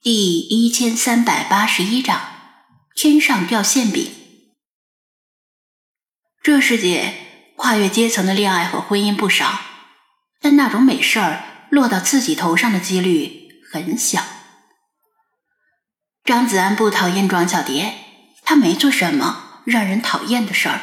第一千三百八十一章，天上掉馅饼。这世界跨越阶层的恋爱和婚姻不少，但那种美事儿落到自己头上的几率很小。张子安不讨厌庄小蝶，他没做什么让人讨厌的事儿。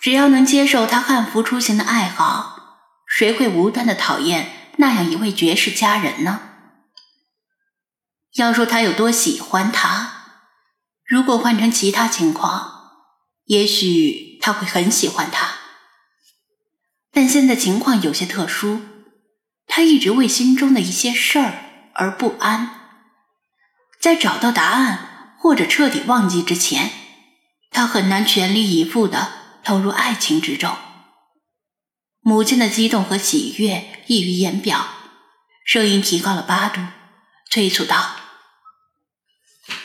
只要能接受他汉服出行的爱好，谁会无端的讨厌那样一位绝世佳人呢？要说他有多喜欢他，如果换成其他情况，也许他会很喜欢他。但现在情况有些特殊，他一直为心中的一些事儿而不安，在找到答案或者彻底忘记之前，他很难全力以赴的投入爱情之中。母亲的激动和喜悦溢于言表，声音提高了八度，催促道。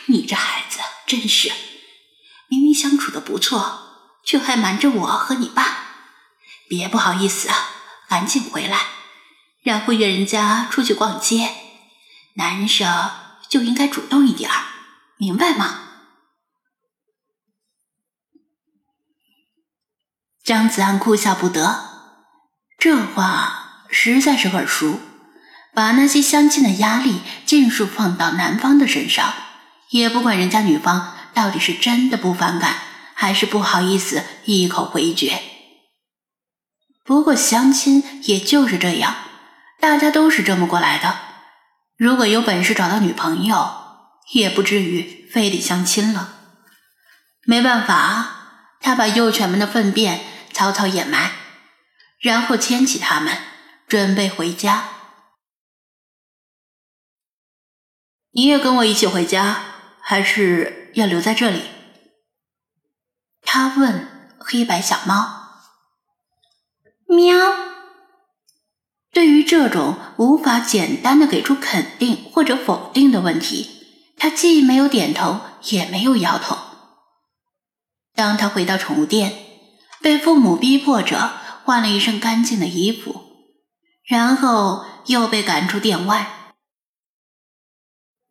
你这孩子真是，明明相处的不错，却还瞒着我和你爸。别不好意思啊，赶紧回来，然后约人家出去逛街。男生就应该主动一点，明白吗？张子安哭笑不得，这话实在是耳熟，把那些相亲的压力尽数放到男方的身上。也不管人家女方到底是真的不反感，还是不好意思一口回绝。不过相亲也就是这样，大家都是这么过来的。如果有本事找到女朋友，也不至于非得相亲了。没办法，他把幼犬们的粪便草草掩埋，然后牵起它们，准备回家。你也跟我一起回家。还是要留在这里？他问黑白小猫。喵。对于这种无法简单的给出肯定或者否定的问题，他既没有点头，也没有摇头。当他回到宠物店，被父母逼迫着换了一身干净的衣服，然后又被赶出店外。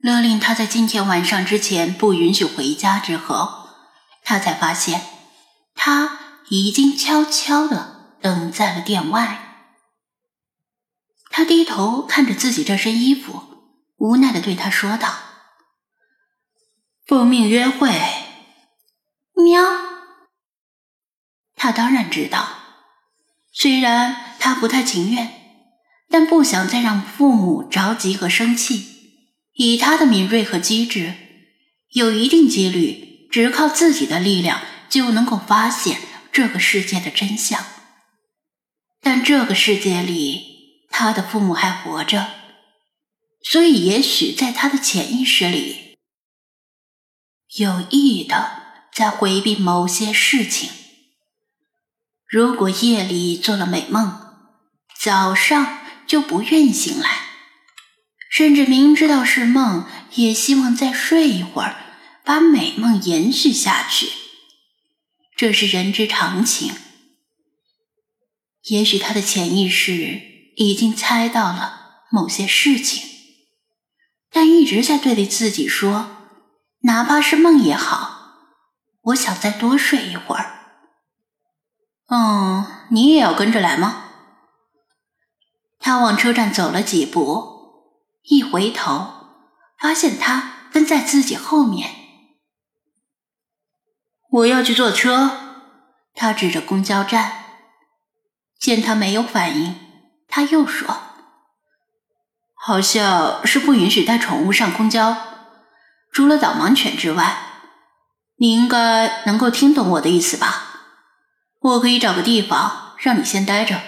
勒令他在今天晚上之前不允许回家之后，他才发现他已经悄悄的等在了店外。他低头看着自己这身衣服，无奈的对他说道：“奉命约会。”喵。他当然知道，虽然他不太情愿，但不想再让父母着急和生气。以他的敏锐和机智，有一定几率只靠自己的力量就能够发现这个世界的真相。但这个世界里，他的父母还活着，所以也许在他的潜意识里，有意的在回避某些事情。如果夜里做了美梦，早上就不愿意醒来。甚至明知道是梦，也希望再睡一会儿，把美梦延续下去。这是人之常情。也许他的潜意识已经猜到了某些事情，但一直在对自己说：“哪怕是梦也好，我想再多睡一会儿。”嗯，你也要跟着来吗？他往车站走了几步。一回头，发现他跟在自己后面。我要去坐车。他指着公交站。见他没有反应，他又说：“好像是不允许带宠物上公交，除了导盲犬之外。你应该能够听懂我的意思吧？我可以找个地方让你先待着。”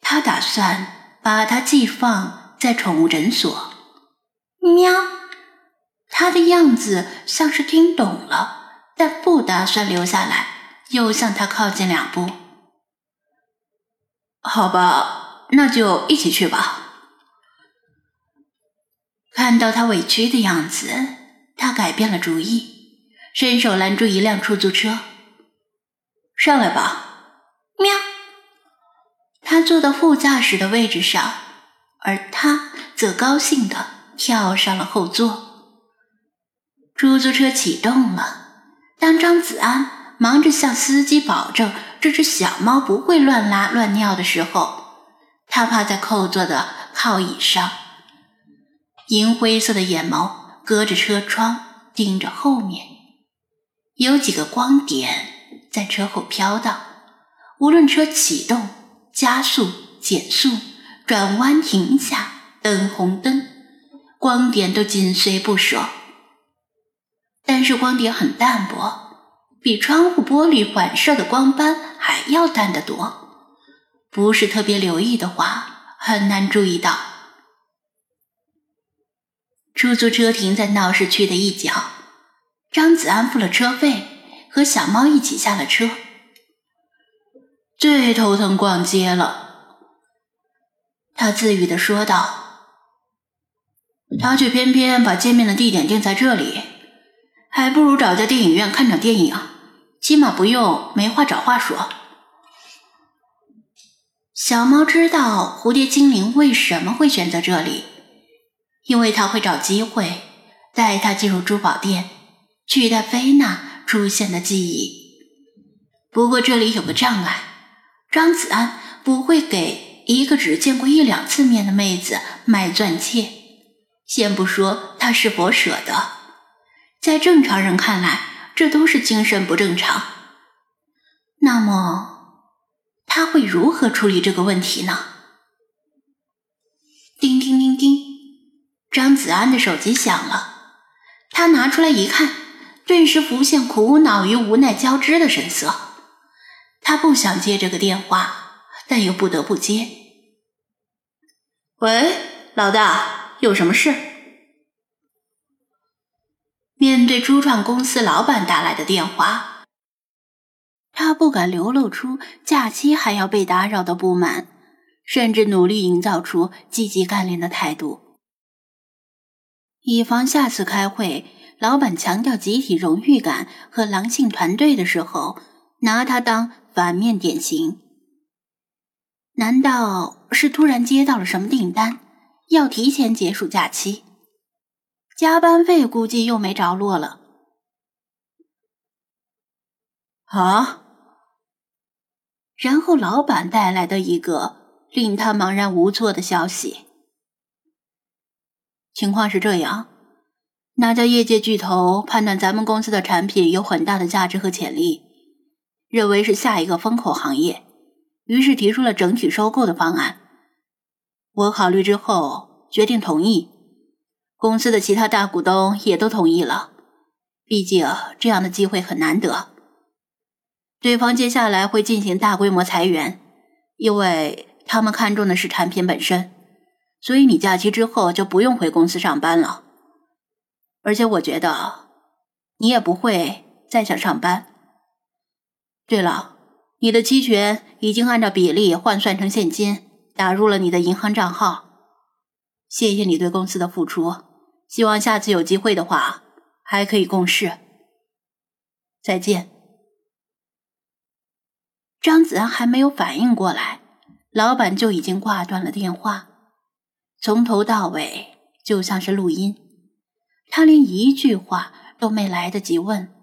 他打算。把它寄放在宠物诊所。喵，它的样子像是听懂了，但不打算留下来，又向他靠近两步。好吧，那就一起去吧。看到他委屈的样子，他改变了主意，伸手拦住一辆出租车。上来吧。喵。他坐到副驾驶的位置上，而他则高兴地跳上了后座。出租车启动了。当张子安忙着向司机保证这只小猫不会乱拉乱尿的时候，他趴在后座的靠椅上，银灰色的眼眸隔着车窗盯着后面，有几个光点在车后飘荡。无论车启动、加速、减速、转弯、停下、等红灯，光点都紧随不舍。但是光点很淡薄，比窗户玻璃反射的光斑还要淡得多。不是特别留意的话，很难注意到。出租车停在闹市区的一角，张子安付了车费，和小猫一起下了车。最头疼逛街了，他自语的说道。他却偏偏把见面的地点定在这里，还不如找家电影院看场电影，起码不用没话找话说。小猫知道蝴蝶精灵为什么会选择这里，因为他会找机会带他进入珠宝店，取代菲娜出现的记忆。不过这里有个障碍。张子安不会给一个只见过一两次面的妹子卖钻戒，先不说他是否舍得，在正常人看来，这都是精神不正常。那么，他会如何处理这个问题呢？叮叮叮叮，张子安的手机响了，他拿出来一看，顿时浮现苦恼与无奈交织的神色。他不想接这个电话，但又不得不接。喂，老大，有什么事？面对珠创公司老板打来的电话，他不敢流露出假期还要被打扰的不满，甚至努力营造出积极干练的态度，以防下次开会，老板强调集体荣誉感和狼性团队的时候，拿他当。反面典型？难道是突然接到了什么订单，要提前结束假期？加班费估计又没着落了。啊！然后老板带来的一个令他茫然无措的消息：情况是这样，那家业界巨头判断咱们公司的产品有很大的价值和潜力。认为是下一个风口行业，于是提出了整体收购的方案。我考虑之后决定同意，公司的其他大股东也都同意了。毕竟这样的机会很难得。对方接下来会进行大规模裁员，因为他们看重的是产品本身。所以你假期之后就不用回公司上班了。而且我觉得你也不会再想上班。对了，你的期权已经按照比例换算成现金，打入了你的银行账号。谢谢你对公司的付出，希望下次有机会的话还可以共事。再见。张子安还没有反应过来，老板就已经挂断了电话，从头到尾就像是录音，他连一句话都没来得及问。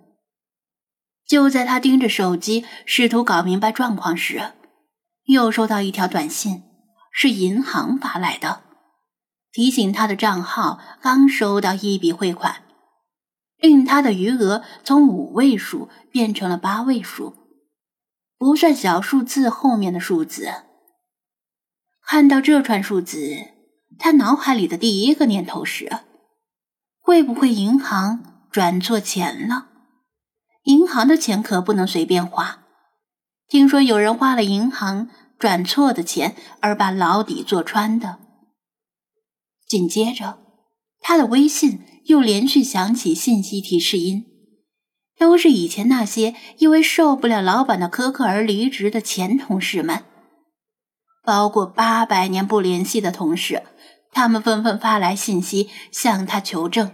就在他盯着手机，试图搞明白状况时，又收到一条短信，是银行发来的，提醒他的账号刚收到一笔汇款，令他的余额从五位数变成了八位数，不算小数字后面的数字。看到这串数字，他脑海里的第一个念头是：会不会银行转错钱了？银行的钱可不能随便花。听说有人花了银行转错的钱，而把牢底坐穿的。紧接着，他的微信又连续响起信息提示音，都是以前那些因为受不了老板的苛刻而离职的前同事们，包括八百年不联系的同事，他们纷纷发来信息向他求证，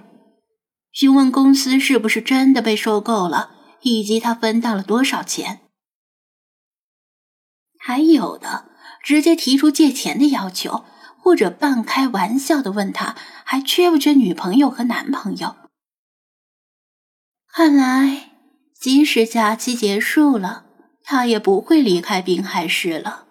询问公司是不是真的被收购了。以及他分到了多少钱？还有的直接提出借钱的要求，或者半开玩笑的问他还缺不缺女朋友和男朋友。看来，即使假期结束了，他也不会离开滨海市了。